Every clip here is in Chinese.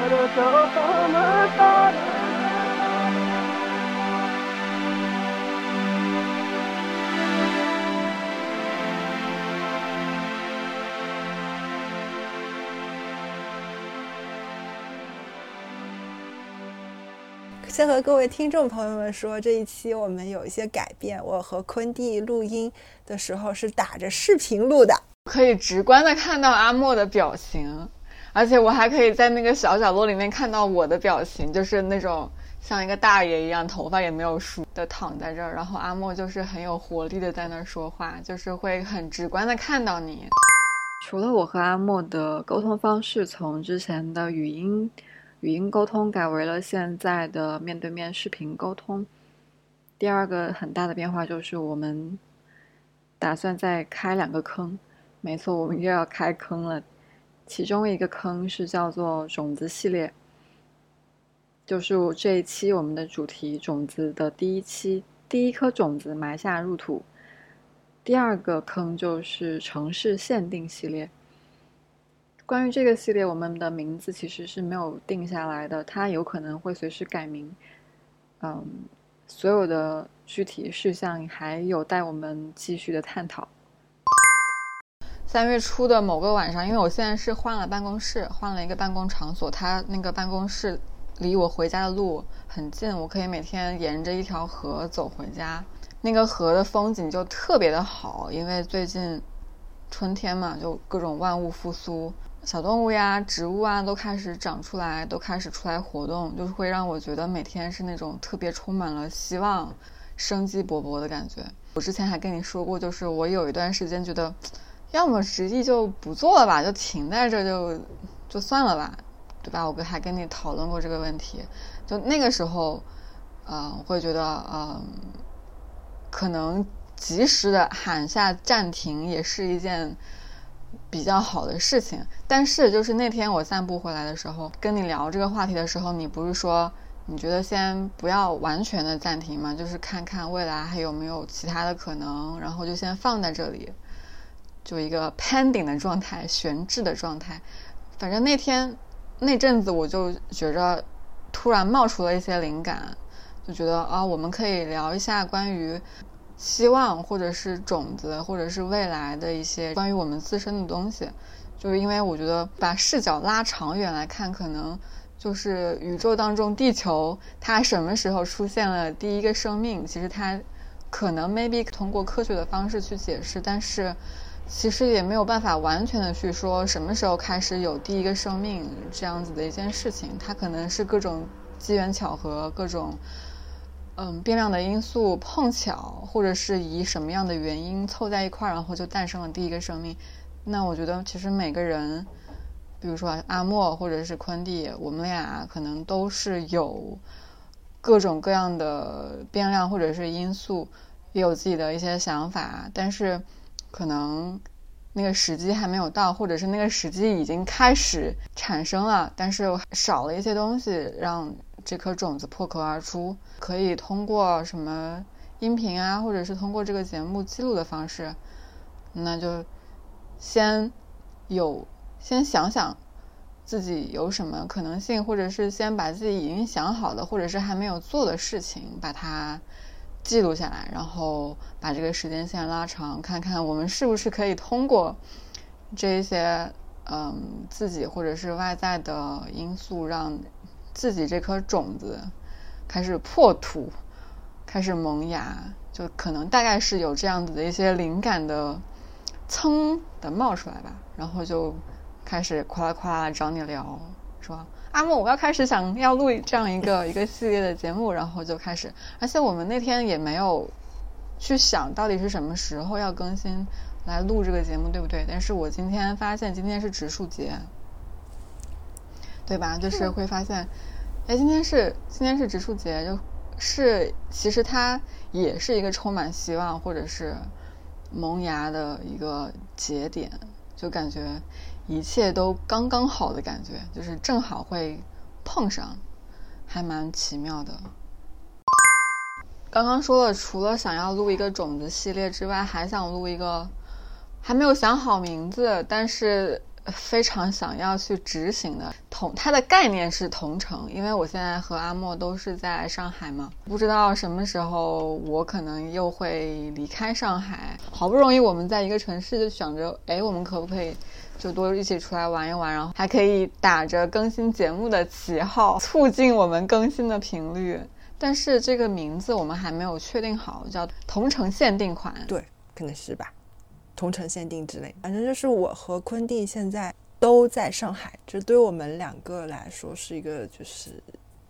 先和各位听众朋友们说，这一期我们有一些改变。我和昆蒂录音的时候是打着视频录的，可以直观的看到阿莫的表情，而且我还可以在那个小角落里面看到我的表情，就是那种像一个大爷一样，头发也没有梳的躺在这儿，然后阿莫就是很有活力的在那儿说话，就是会很直观的看到你。除了我和阿莫的沟通方式从之前的语音。语音沟通改为了现在的面对面视频沟通。第二个很大的变化就是我们打算再开两个坑，没错，我们又要开坑了。其中一个坑是叫做种子系列，就是这一期我们的主题种子的第一期，第一颗种子埋下入土。第二个坑就是城市限定系列。关于这个系列，我们的名字其实是没有定下来的，它有可能会随时改名。嗯，所有的具体事项还有待我们继续的探讨。三月初的某个晚上，因为我现在是换了办公室，换了一个办公场所，它那个办公室离我回家的路很近，我可以每天沿着一条河走回家。那个河的风景就特别的好，因为最近春天嘛，就各种万物复苏。小动物呀、植物啊都开始长出来，都开始出来活动，就是会让我觉得每天是那种特别充满了希望、生机勃勃的感觉。我之前还跟你说过，就是我有一段时间觉得，要么执意就不做了吧，就停在这就就算了吧，对吧？我还跟你讨论过这个问题。就那个时候，呃，我会觉得，嗯，可能及时的喊下暂停也是一件。比较好的事情，但是就是那天我散步回来的时候，跟你聊这个话题的时候，你不是说你觉得先不要完全的暂停吗？就是看看未来还有没有其他的可能，然后就先放在这里，就一个 pending 的状态，悬置的状态。反正那天那阵子我就觉着突然冒出了一些灵感，就觉得啊，我们可以聊一下关于。希望，或者是种子，或者是未来的一些关于我们自身的东西，就是因为我觉得把视角拉长远来看，可能就是宇宙当中地球它什么时候出现了第一个生命？其实它可能 maybe 通过科学的方式去解释，但是其实也没有办法完全的去说什么时候开始有第一个生命这样子的一件事情。它可能是各种机缘巧合，各种。嗯，变量的因素碰巧，或者是以什么样的原因凑在一块儿，然后就诞生了第一个生命。那我觉得，其实每个人，比如说阿莫或者是昆蒂，我们俩可能都是有各种各样的变量或者是因素，也有自己的一些想法，但是可能那个时机还没有到，或者是那个时机已经开始产生了，但是少了一些东西让。这颗种子破壳而出，可以通过什么音频啊，或者是通过这个节目记录的方式，那就先有先想想自己有什么可能性，或者是先把自己已经想好的，或者是还没有做的事情，把它记录下来，然后把这个时间线拉长，看看我们是不是可以通过这一些嗯自己或者是外在的因素让。自己这颗种子开始破土，开始萌芽，就可能大概是有这样子的一些灵感的噌的冒出来吧，然后就开始夸啦夸啦找你聊，说阿莫，我要开始想要录这样一个 一个系列的节目，然后就开始，而且我们那天也没有去想到底是什么时候要更新来录这个节目，对不对？但是我今天发现今天是植树节。对吧？就是会发现，哎，今天是今天是植树节，就是其实它也是一个充满希望或者是萌芽的一个节点，就感觉一切都刚刚好的感觉，就是正好会碰上，还蛮奇妙的。刚刚说了，除了想要录一个种子系列之外，还想录一个，还没有想好名字，但是非常想要去执行的。同它的概念是同城，因为我现在和阿莫都是在上海嘛，不知道什么时候我可能又会离开上海。好不容易我们在一个城市，就想着，哎，我们可不可以就多一起出来玩一玩，然后还可以打着更新节目的旗号，促进我们更新的频率。但是这个名字我们还没有确定好，叫同城限定款。对，可能是吧，同城限定之类。反正就是我和昆弟现在。都在上海，这对我们两个来说是一个就是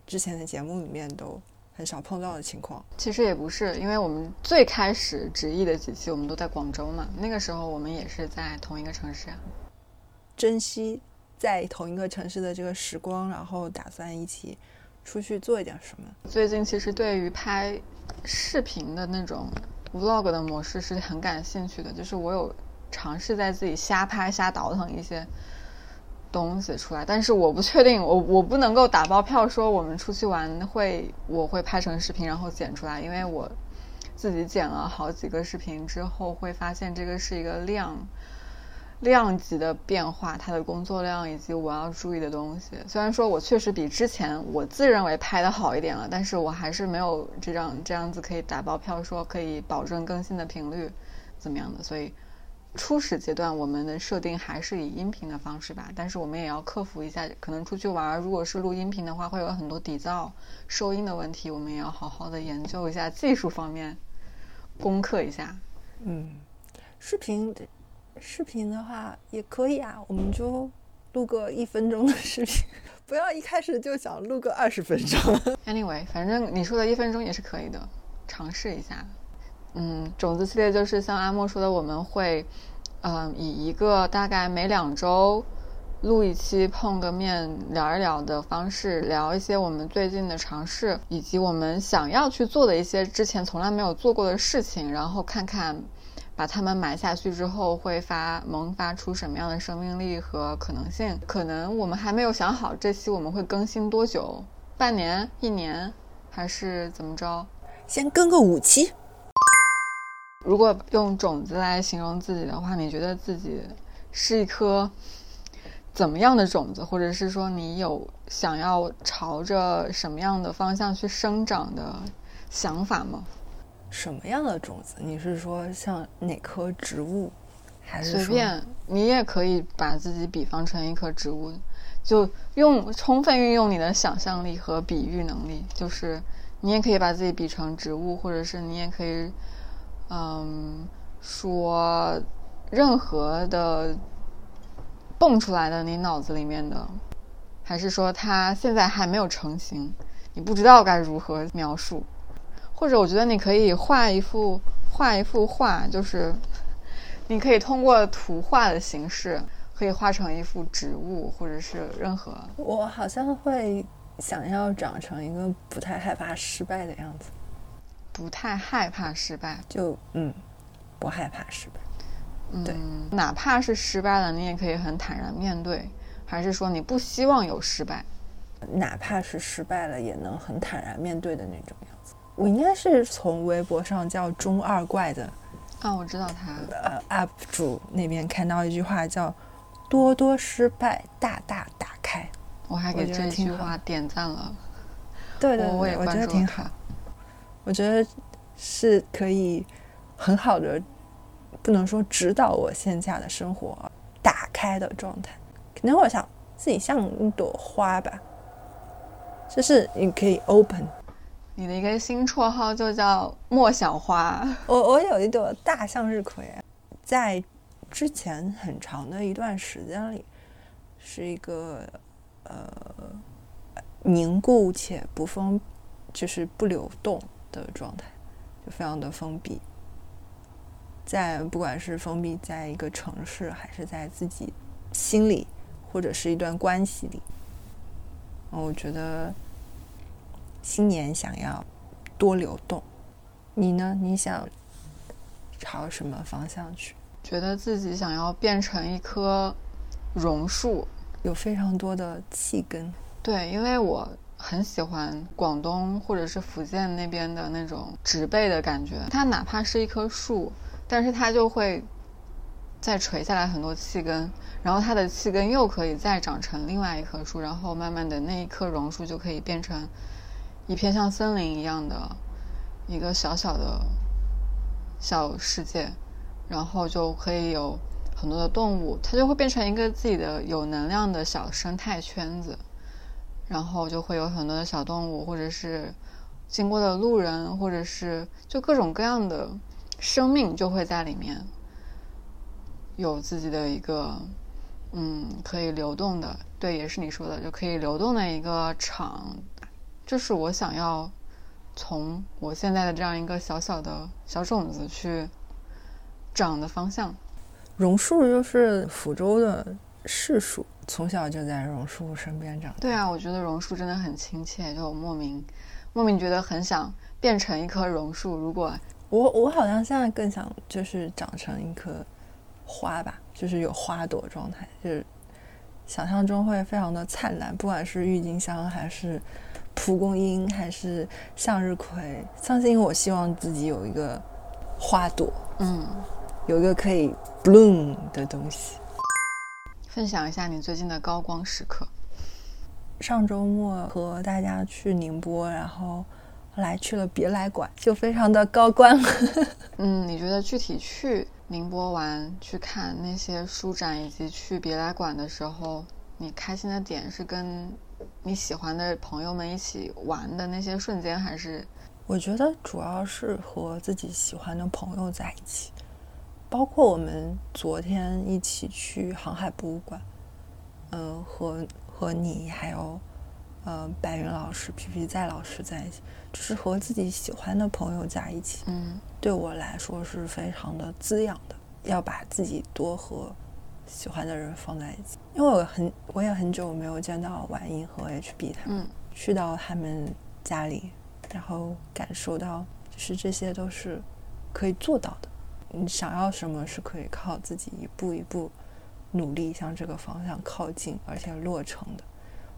之前的节目里面都很少碰到的情况。其实也不是，因为我们最开始直译的几期我们都在广州嘛，那个时候我们也是在同一个城市啊。珍惜在同一个城市的这个时光，然后打算一起出去做一点什么。最近其实对于拍视频的那种 vlog 的模式是很感兴趣的，就是我有尝试在自己瞎拍瞎倒腾一些。东西出来，但是我不确定，我我不能够打包票说我们出去玩会我会拍成视频然后剪出来，因为我自己剪了好几个视频之后会发现这个是一个量量级的变化，它的工作量以及我要注意的东西。虽然说我确实比之前我自认为拍的好一点了，但是我还是没有这样这样子可以打包票说可以保证更新的频率怎么样的，所以。初始阶段，我们的设定还是以音频的方式吧，但是我们也要克服一下，可能出去玩，如果是录音频的话，会有很多底噪、收音的问题，我们也要好好的研究一下技术方面，攻克一下。嗯，视频，视频的话也可以啊，我们就录个一分钟的视频，不要一开始就想录个二十分钟。Anyway，反正你说的一分钟也是可以的，尝试一下。嗯，种子系列就是像阿莫说的，我们会，嗯，以一个大概每两周录一期碰个面聊一聊的方式，聊一些我们最近的尝试，以及我们想要去做的一些之前从来没有做过的事情，然后看看把它们埋下去之后会发萌发出什么样的生命力和可能性。可能我们还没有想好这期我们会更新多久，半年、一年，还是怎么着？先更个五期。如果用种子来形容自己的话，你觉得自己是一颗怎么样的种子，或者是说你有想要朝着什么样的方向去生长的想法吗？什么样的种子？你是说像哪棵植物，还是随便？你也可以把自己比方成一棵植物，就用充分运用你的想象力和比喻能力，就是你也可以把自己比成植物，或者是你也可以。嗯，说任何的蹦出来的你脑子里面的，还是说它现在还没有成型，你不知道该如何描述，或者我觉得你可以画一幅画一幅画，就是你可以通过图画的形式，可以画成一幅植物，或者是任何。我好像会想要长成一个不太害怕失败的样子。不太害怕失败，就嗯，不害怕失败。对，哪怕是失败了，你也可以很坦然面对。还是说你不希望有失败？哪怕是失败了，也能很坦然面对的那种样子。我应该是从微博上叫中二怪的啊，我知道他呃 UP 主那边看到一句话叫“多多失败，大大打开”。我还给这句话点赞了。对对对，我觉得挺好。我觉得是可以很好的，不能说指导我线下的生活打开的状态。可能我想自己像一朵花吧，就是你可以 open。你的一个新绰号就叫莫小花。我我有一朵大向日葵，在之前很长的一段时间里，是一个呃凝固且不封，就是不流动。的状态就非常的封闭，在不管是封闭在一个城市，还是在自己心里，或者是一段关系里，我觉得新年想要多流动。你呢？你想朝什么方向去？觉得自己想要变成一棵榕树，有非常多的气根。对，因为我。很喜欢广东或者是福建那边的那种植被的感觉，它哪怕是一棵树，但是它就会再垂下来很多气根，然后它的气根又可以再长成另外一棵树，然后慢慢的那一棵榕树就可以变成一片像森林一样的一个小小的小世界，然后就可以有很多的动物，它就会变成一个自己的有能量的小生态圈子，然后就会有很多的小动物，或者是经过的路人，或者是就各种各样的生命就会在里面有自己的一个嗯可以流动的，对，也是你说的就可以流动的一个场，这是我想要从我现在的这样一个小小的小种子去长的方向。榕树就是福州的市树，从小就在榕树身边长大。对啊，我觉得榕树真的很亲切，就莫名莫名觉得很想变成一棵榕树。如果我我好像现在更想就是长成一棵花吧，就是有花朵状态，就是想象中会非常的灿烂，不管是郁金香还是蒲公英还是向日葵，相信我希望自己有一个花朵，嗯，有一个可以 bloom 的东西。分享一下你最近的高光时刻。上周末和大家去宁波，然后后来去了别来馆，就非常的高光。嗯，你觉得具体去宁波玩、去看那些书展，以及去别来馆的时候，你开心的点是跟你喜欢的朋友们一起玩的那些瞬间，还是？我觉得主要是和自己喜欢的朋友在一起，包括我们昨天一起去航海博物馆，嗯，和和你还有呃白云老师、皮皮在老师在一起，就是和自己喜欢的朋友在一起，嗯对我来说是非常的滋养的。要把自己多和喜欢的人放在一起，因为我很我也很久没有见到婉莹和 HB 他们，嗯去到他们家里，然后感受到，就是这些都是可以做到的。你想要什么是可以靠自己一步一步努力向这个方向靠近，而且落成的。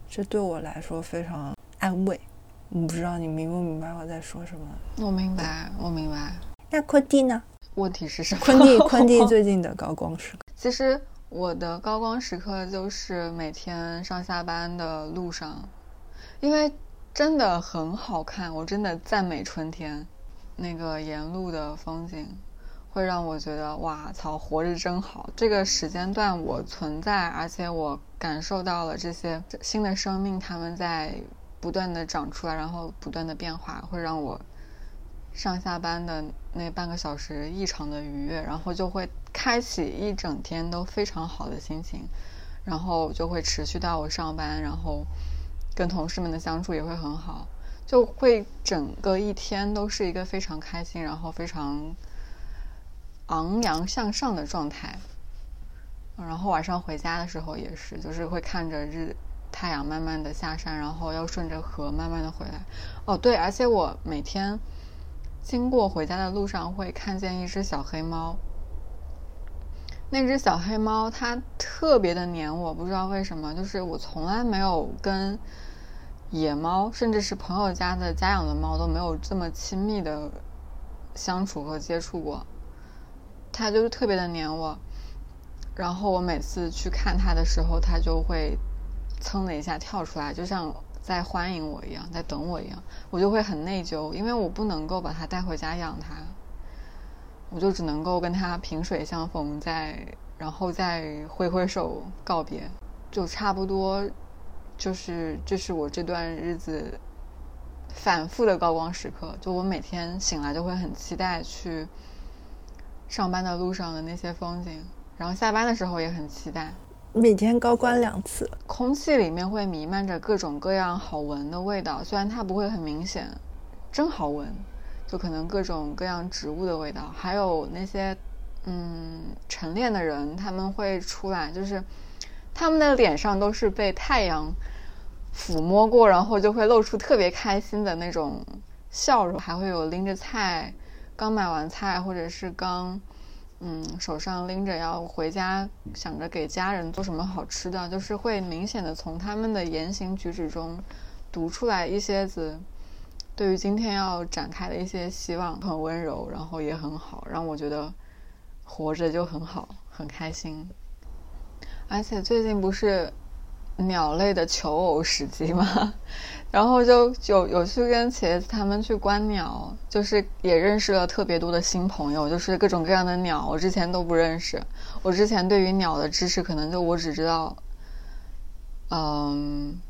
这对我来说非常安慰。我不知道你明不明白我在说什么？我明白，我明白。那昆弟呢？问题是什么？昆弟，昆弟最近的高光时刻。其实我的高光时刻就是每天上下班的路上，因为真的很好看，我真的赞美春天，那个沿路的风景会让我觉得哇操，活着真好。这个时间段我存在，而且我感受到了这些新的生命，它们在不断的长出来，然后不断的变化，会让我上下班的那半个小时异常的愉悦，然后就会开启一整天都非常好的心情，然后就会持续到我上班，然后跟同事们的相处也会很好，就会整个一天都是一个非常开心，然后非常昂扬向上的状态。然后晚上回家的时候也是，就是会看着日太阳慢慢的下山，然后要顺着河慢慢的回来。哦，对，而且我每天经过回家的路上会看见一只小黑猫。那只小黑猫它特别的黏我，不知道为什么，就是我从来没有跟野猫，甚至是朋友家的家养的猫都没有这么亲密的相处和接触过。它就是特别的黏我，然后我每次去看它的时候，它就会噌的一下跳出来，就像在欢迎我一样，在等我一样，我就会很内疚，因为我不能够把它带回家养它。我就只能够跟他萍水相逢，再然后再挥挥手告别，就差不多，就是这是我这段日子反复的高光时刻。就我每天醒来就会很期待去上班的路上的那些风景，然后下班的时候也很期待。每天高光两次，空气里面会弥漫着各种各样好闻的味道，虽然它不会很明显，真好闻。就可能各种各样植物的味道，还有那些嗯晨练的人，他们会出来，就是他们的脸上都是被太阳抚摸过，然后就会露出特别开心的那种笑容，还会有拎着菜，刚买完菜，或者是刚嗯手上拎着要回家，想着给家人做什么好吃的，就是会明显的从他们的言行举止中读出来一些子。对于今天要展开的一些希望，很温柔，然后也很好，让我觉得活着就很好，很开心。而且最近不是鸟类的求偶时机吗？然后就有有去跟茄子他们去观鸟，就是也认识了特别多的新朋友，就是各种各样的鸟，我之前都不认识。我之前对于鸟的知识，可能就我只知道，嗯，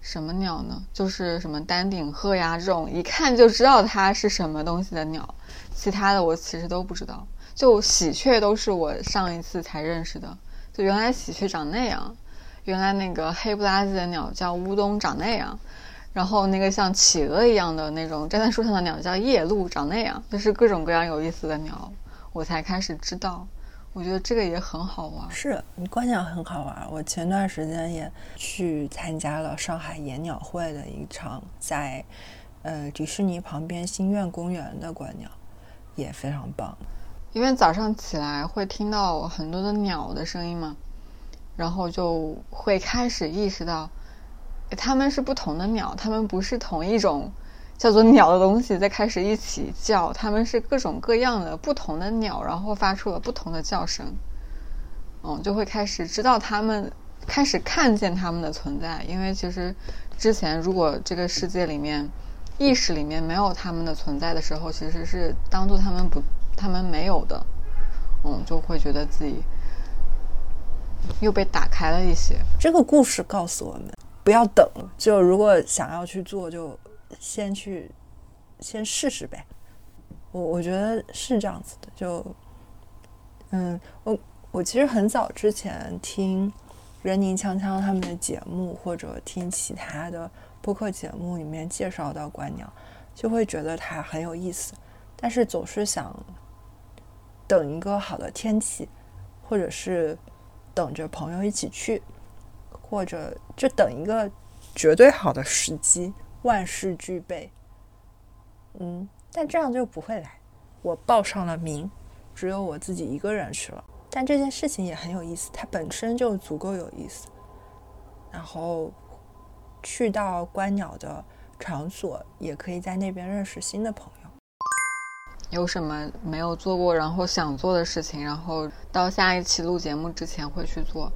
什么鸟呢？就是什么丹顶鹤呀这种，一看就知道它是什么东西的鸟。其他的我其实都不知道。就喜鹊都是我上一次才认识的，就原来喜鹊长那样，原来那个黑不拉几的鸟叫乌冬长那样。然后那个像企鹅一样的那种站在树上的鸟叫夜鹭，长那样，就是各种各样有意思的鸟，我才开始知道。我觉得这个也很好玩。是你观鸟很好玩。我前段时间也去参加了上海野鸟会的一场，在呃迪士尼旁边新苑公园的观鸟，也非常棒。因为早上起来会听到很多的鸟的声音嘛，然后就会开始意识到。它们是不同的鸟，它们不是同一种叫做鸟的东西在开始一起叫，它们是各种各样的不同的鸟，然后发出了不同的叫声。嗯，就会开始知道它们，开始看见它们的存在。因为其实之前如果这个世界里面意识里面没有它们的存在的时候，其实是当做它们不，它们没有的。嗯，就会觉得自己又被打开了一些。这个故事告诉我们。不要等，就如果想要去做，就先去先试试呗。我我觉得是这样子的，就嗯，我我其实很早之前听任宁、锵锵他们的节目，或者听其他的播客节目里面介绍到观鸟，就会觉得它很有意思，但是总是想等一个好的天气，或者是等着朋友一起去。或者就等一个绝对好的时机，万事俱备。嗯，但这样就不会来。我报上了名，只有我自己一个人去了。但这件事情也很有意思，它本身就足够有意思。然后去到观鸟的场所，也可以在那边认识新的朋友。有什么没有做过，然后想做的事情，然后到下一期录节目之前会去做。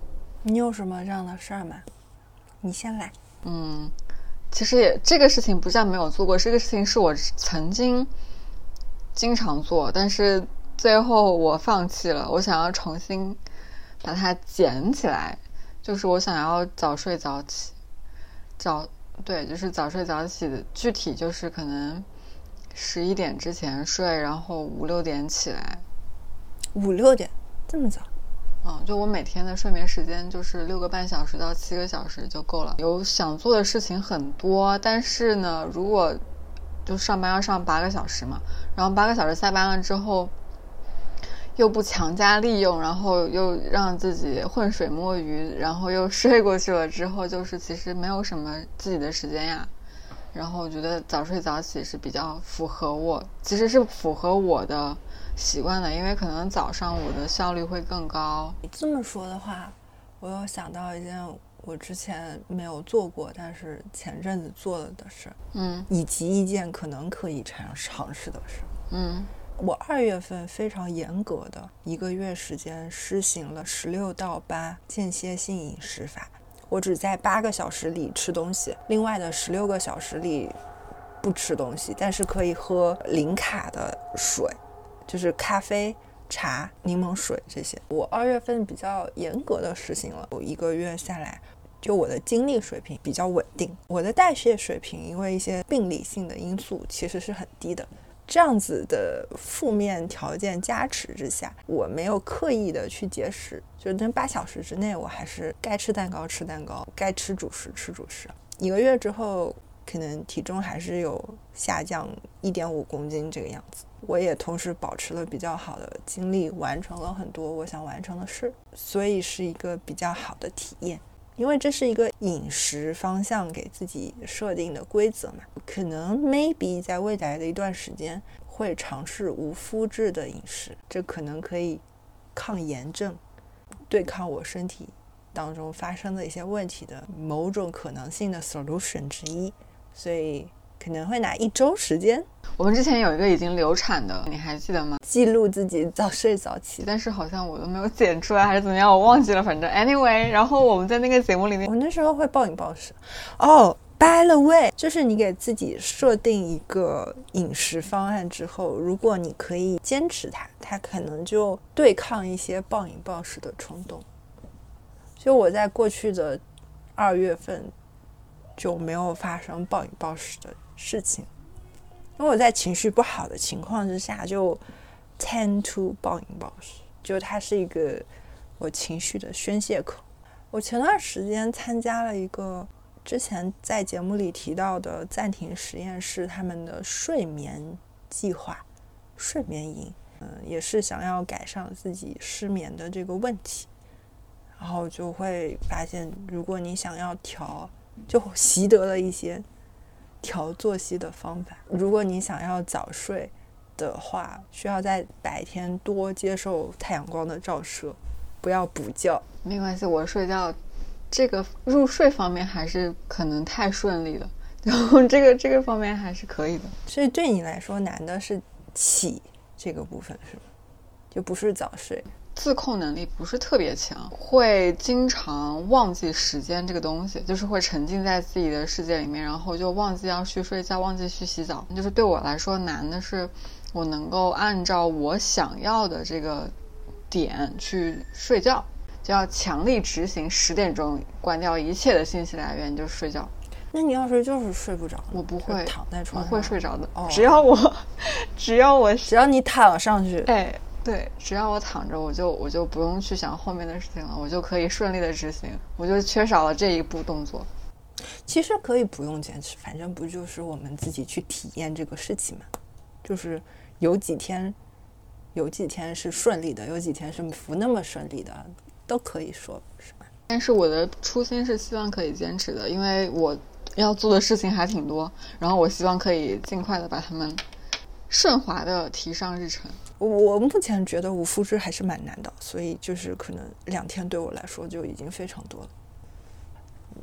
你有什么这样的事儿吗？你先来。嗯，其实也这个事情不叫没有做过，这个事情是我曾经经常做，但是最后我放弃了。我想要重新把它捡起来，就是我想要早睡早起，早对，就是早睡早起的。具体就是可能十一点之前睡，然后五六点起来。五六点这么早？嗯，就我每天的睡眠时间就是六个半小时到七个小时就够了。有想做的事情很多，但是呢，如果就上班要上八个小时嘛，然后八个小时下班了之后，又不强加利用，然后又让自己浑水摸鱼，然后又 睡过去了之后，就是其实没有什么自己的时间呀。然后我觉得早睡早起是比较符合我，其实是符合我的。习惯的，因为可能早上我的效率会更高。你这么说的话，我又想到一件我之前没有做过，但是前阵子做了的事，嗯，以及一件可能可以尝尝试的事，嗯，我二月份非常严格的一个月时间施行了十六到八间歇性饮食法，我只在八个小时里吃东西，另外的十六个小时里不吃东西，但是可以喝零卡的水。就是咖啡、茶、柠檬水这些，我二月份比较严格的实行了，我一个月下来，就我的精力水平比较稳定，我的代谢水平因为一些病理性的因素其实是很低的。这样子的负面条件加持之下，我没有刻意的去节食，就是那八小时之内，我还是该吃蛋糕吃蛋糕，该吃主食吃主食。一个月之后。可能体重还是有下降一点五公斤这个样子，我也同时保持了比较好的精力，完成了很多我想完成的事，所以是一个比较好的体验。因为这是一个饮食方向给自己设定的规则嘛，可能 maybe 在未来的一段时间会尝试无麸质的饮食，这可能可以抗炎症，对抗我身体当中发生的一些问题的某种可能性的 solution 之一。所以可能会拿一周时间我们之前有一个已经流产的，你还记得吗？记录自己早睡早起。但是好像我都没有剪出来，还是怎么样，我忘记了。反正 anyway，然后我们在那个节目里面，我那时候会暴饮暴食。哦、b y the way，就是你给自己设定一个饮食方案之后，如果你可以坚持它，它可能就对抗一些暴饮暴食的冲动。就我在过去的二月份就没有发生暴饮暴食的事情，因为我在情绪不好的情况之下就 tend to 暴饮暴食，就它是一个我情绪的宣泄口。我前段时间参加了一个之前在节目里提到的暂停实验室他们的睡眠计划、睡眠营，嗯，也是想要改善自己失眠的这个问题。然后就会发现，如果你想要调，就习得了一些调作息的方法。如果你想要早睡的话，需要在白天多接受太阳光的照射，不要补觉。没关系，我睡觉这个入睡方面还是可能太顺利了，然后这个这个方面还是可以的。所以对你来说难的是起这个部分，是吗？就不是早睡。自控能力不是特别强，会经常忘记时间这个东西，就是会沉浸在自己的世界里面，然后就忘记要去睡觉，忘记去洗澡。就是对我来说难的是，我能够按照我想要的这个点去睡觉，就要强力执行十点钟关掉一切的信息来源就睡觉。那你要是就是睡不着，我不会躺在床上，我会睡着的，哦只要我，只要我只要你躺上去，哎，对，只要我躺着，我就我就不用去想后面的事情了，我就可以顺利的执行。我就缺少了这一步动作。其实可以不用坚持，反正不就是我们自己去体验这个事情嘛？就是有几天，有几天是顺利的，有几天是不那么顺利的，都可以说是吧？但是我的初心是希望可以坚持的，因为我要做的事情还挺多，然后我希望可以尽快的把它们顺滑的提上日程。我目前觉得无复制还是蛮难的，所以就是可能两天对我来说就已经非常多了。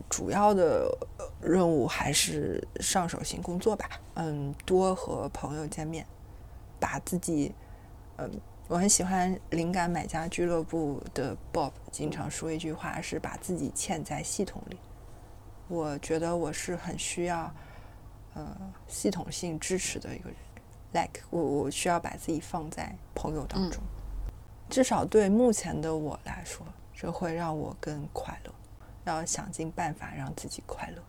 主要的任务还是上手型工作吧，嗯，多和朋友见面，把自己，嗯，我很喜欢灵感买家俱乐部的 Bob 经常说一句话，是把自己嵌在系统里。我觉得我是很需要，呃，系统性支持的一个人。Like 我我需要把自己放在朋友当中，至少对目前的我来说，这会让我更快乐，要想尽办法让自己快乐。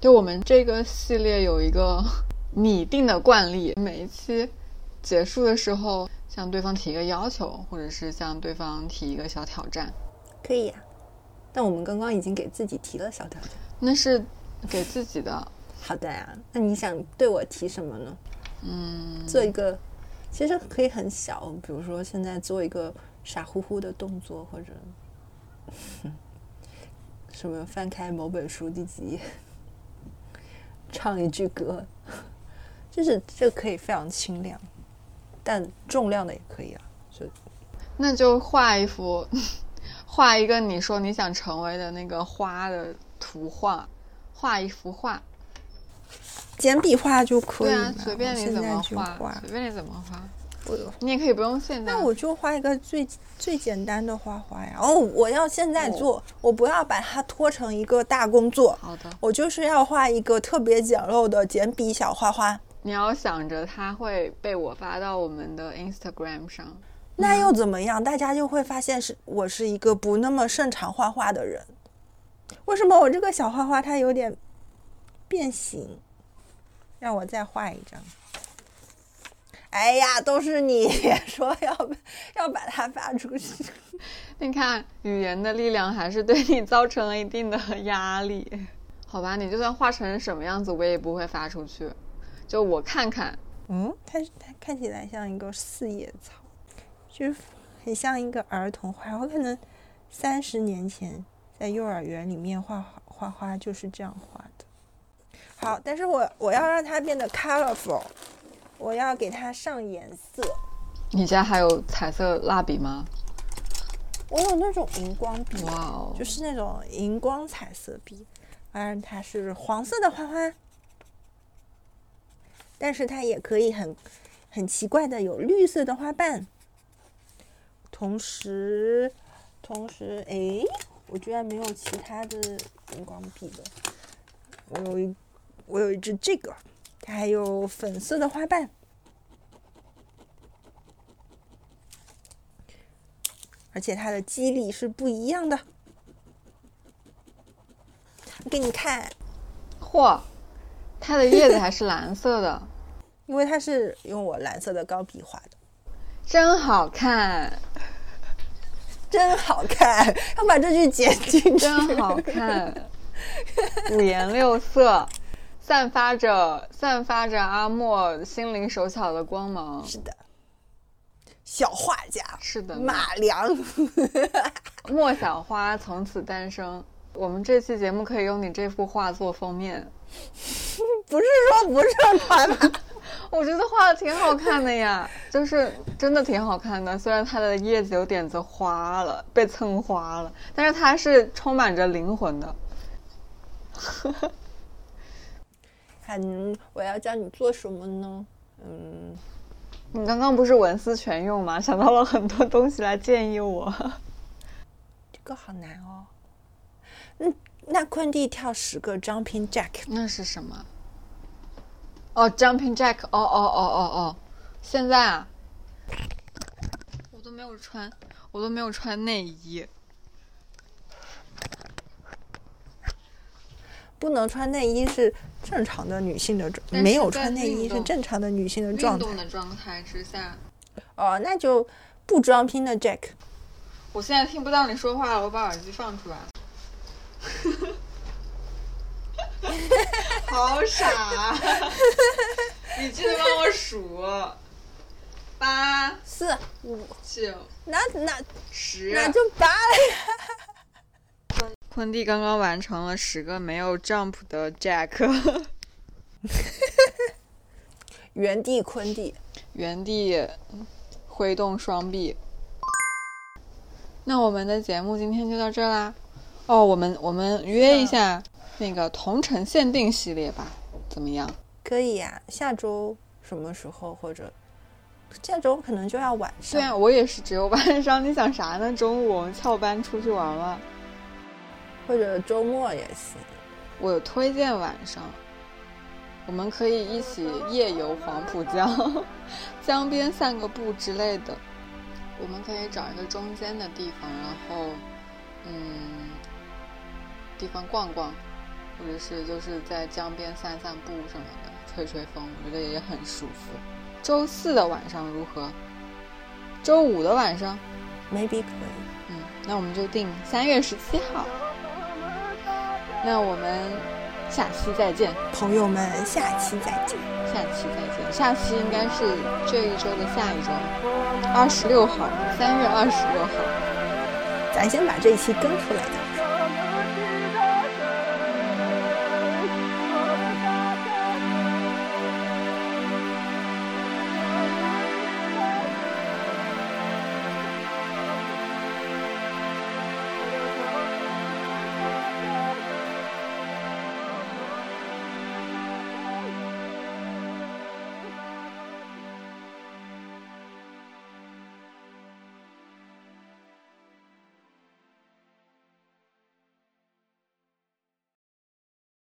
就我们这个系列有一个 拟定的惯例，每一期结束的时候向对方提一个要求，或者是向对方提一个小挑战。可以呀、但我们刚刚已经给自己提了小挑战。那是给自己的，好的呀，那你想对我提什么呢？嗯，做一个，其实可以很小，比如说现在做一个傻乎乎的动作，或者 什么翻开某本书第几页，唱一句歌，就是这可以非常轻量，但重量的也可以啊。就那就画一幅，画一个你说你想成为的那个花的图画，画一幅画。简笔画就可以对啊了，，随便你怎么画，随便你怎么画，我你也可以不用现在。那我就画一个最最简单的画画呀。哦，我要现在做，我不要把它拖成一个大工作。好的，我就是要画一个特别简陋的简笔小花花，你要想着它会被我发到我们的 Instagram 上。那又怎么样？大家就会发现是我是一个不那么擅长画画的人。为什么我这个小花花它有点变形？让我再画一张。哎呀，都是你 说要要把它发出去。你看，语言的力量还是对你造成了一定的压力。好吧，你就算画成什么样子，我也不会发出去。就我看看，嗯，它它看起来像一个四叶草，就是很像一个儿童画。我可能三十年前在幼儿园里面画画画画就是这样画的。好，但是我我要让它变得 colorful，我要给它上颜色。你家还有彩色蜡笔吗？我有那种荧光笔，哇哦，就是那种荧光彩色笔，当然它是黄色的花花，但是它也可以很很奇怪的有绿色的花瓣。同时，同时，哎，我居然没有其他的荧光笔了。我有一，我有一只这个，它还有粉色的花瓣，而且它的肌理是不一样的。给你看，嚯，它的叶子还是蓝色的，因为它是用我蓝色的钢笔画的，真好看，真好看。要把这句剪进去，真好看，五颜六色，散发着散发着阿莫心灵手巧的光芒。是的，小画家是的，马良，莫小花从此诞生。我们这期节目可以用你这幅画做封面，不是说不正常吗？我觉得画的挺好看的呀，就是真的挺好看的。虽然它的叶子有点子花了，被蹭花了，但是它是充满着灵魂的。嗯，我要教你做什么呢？嗯，你刚刚不是文思泉涌吗？想到了很多东西来建议我。这个好难哦。嗯，那昆蒂跳十个 jumping jack，那是什么？哦，jumping jack，哦哦哦哦哦，现在啊，我都没有穿，我都没有穿内衣，不能穿内衣是正常的女性的状，没有穿内衣是正常的女性的状态。运动的状态之下，哦，那就不 jumping 的 jack。我现在听不到你说话了，我把耳机放出来。好傻！你记得帮我数，八四五九，那那十，那就八了呀。昆弟刚刚完成了十个没有 jump 的 jack，原地昆蒂，原地挥动双臂。那我们的节目今天就到这啦。哦，我们我们约一下那个同城限定系列吧，怎么样？可以呀，下周什么时候或者下周可能就要晚上。对啊，我也是只有晚上。你想啥呢？中午我们翘班出去玩了，或者周末也行。我推荐晚上，我们可以一起夜游黄浦江，江边散个步之类的。我们可以找一个中间的地方，然后嗯。地方逛逛，或者是就是在江边散散步什么的，吹吹风，我觉得也很舒服。周四的晚上如何？周五的晚上，maybe 可以。嗯，那我们就定三月十七号。那我们下期再见，朋友们，下期再见，下期再见。下期应该是这一周的下一周，二十六号，三月二十六号。咱先把这一期更出来的。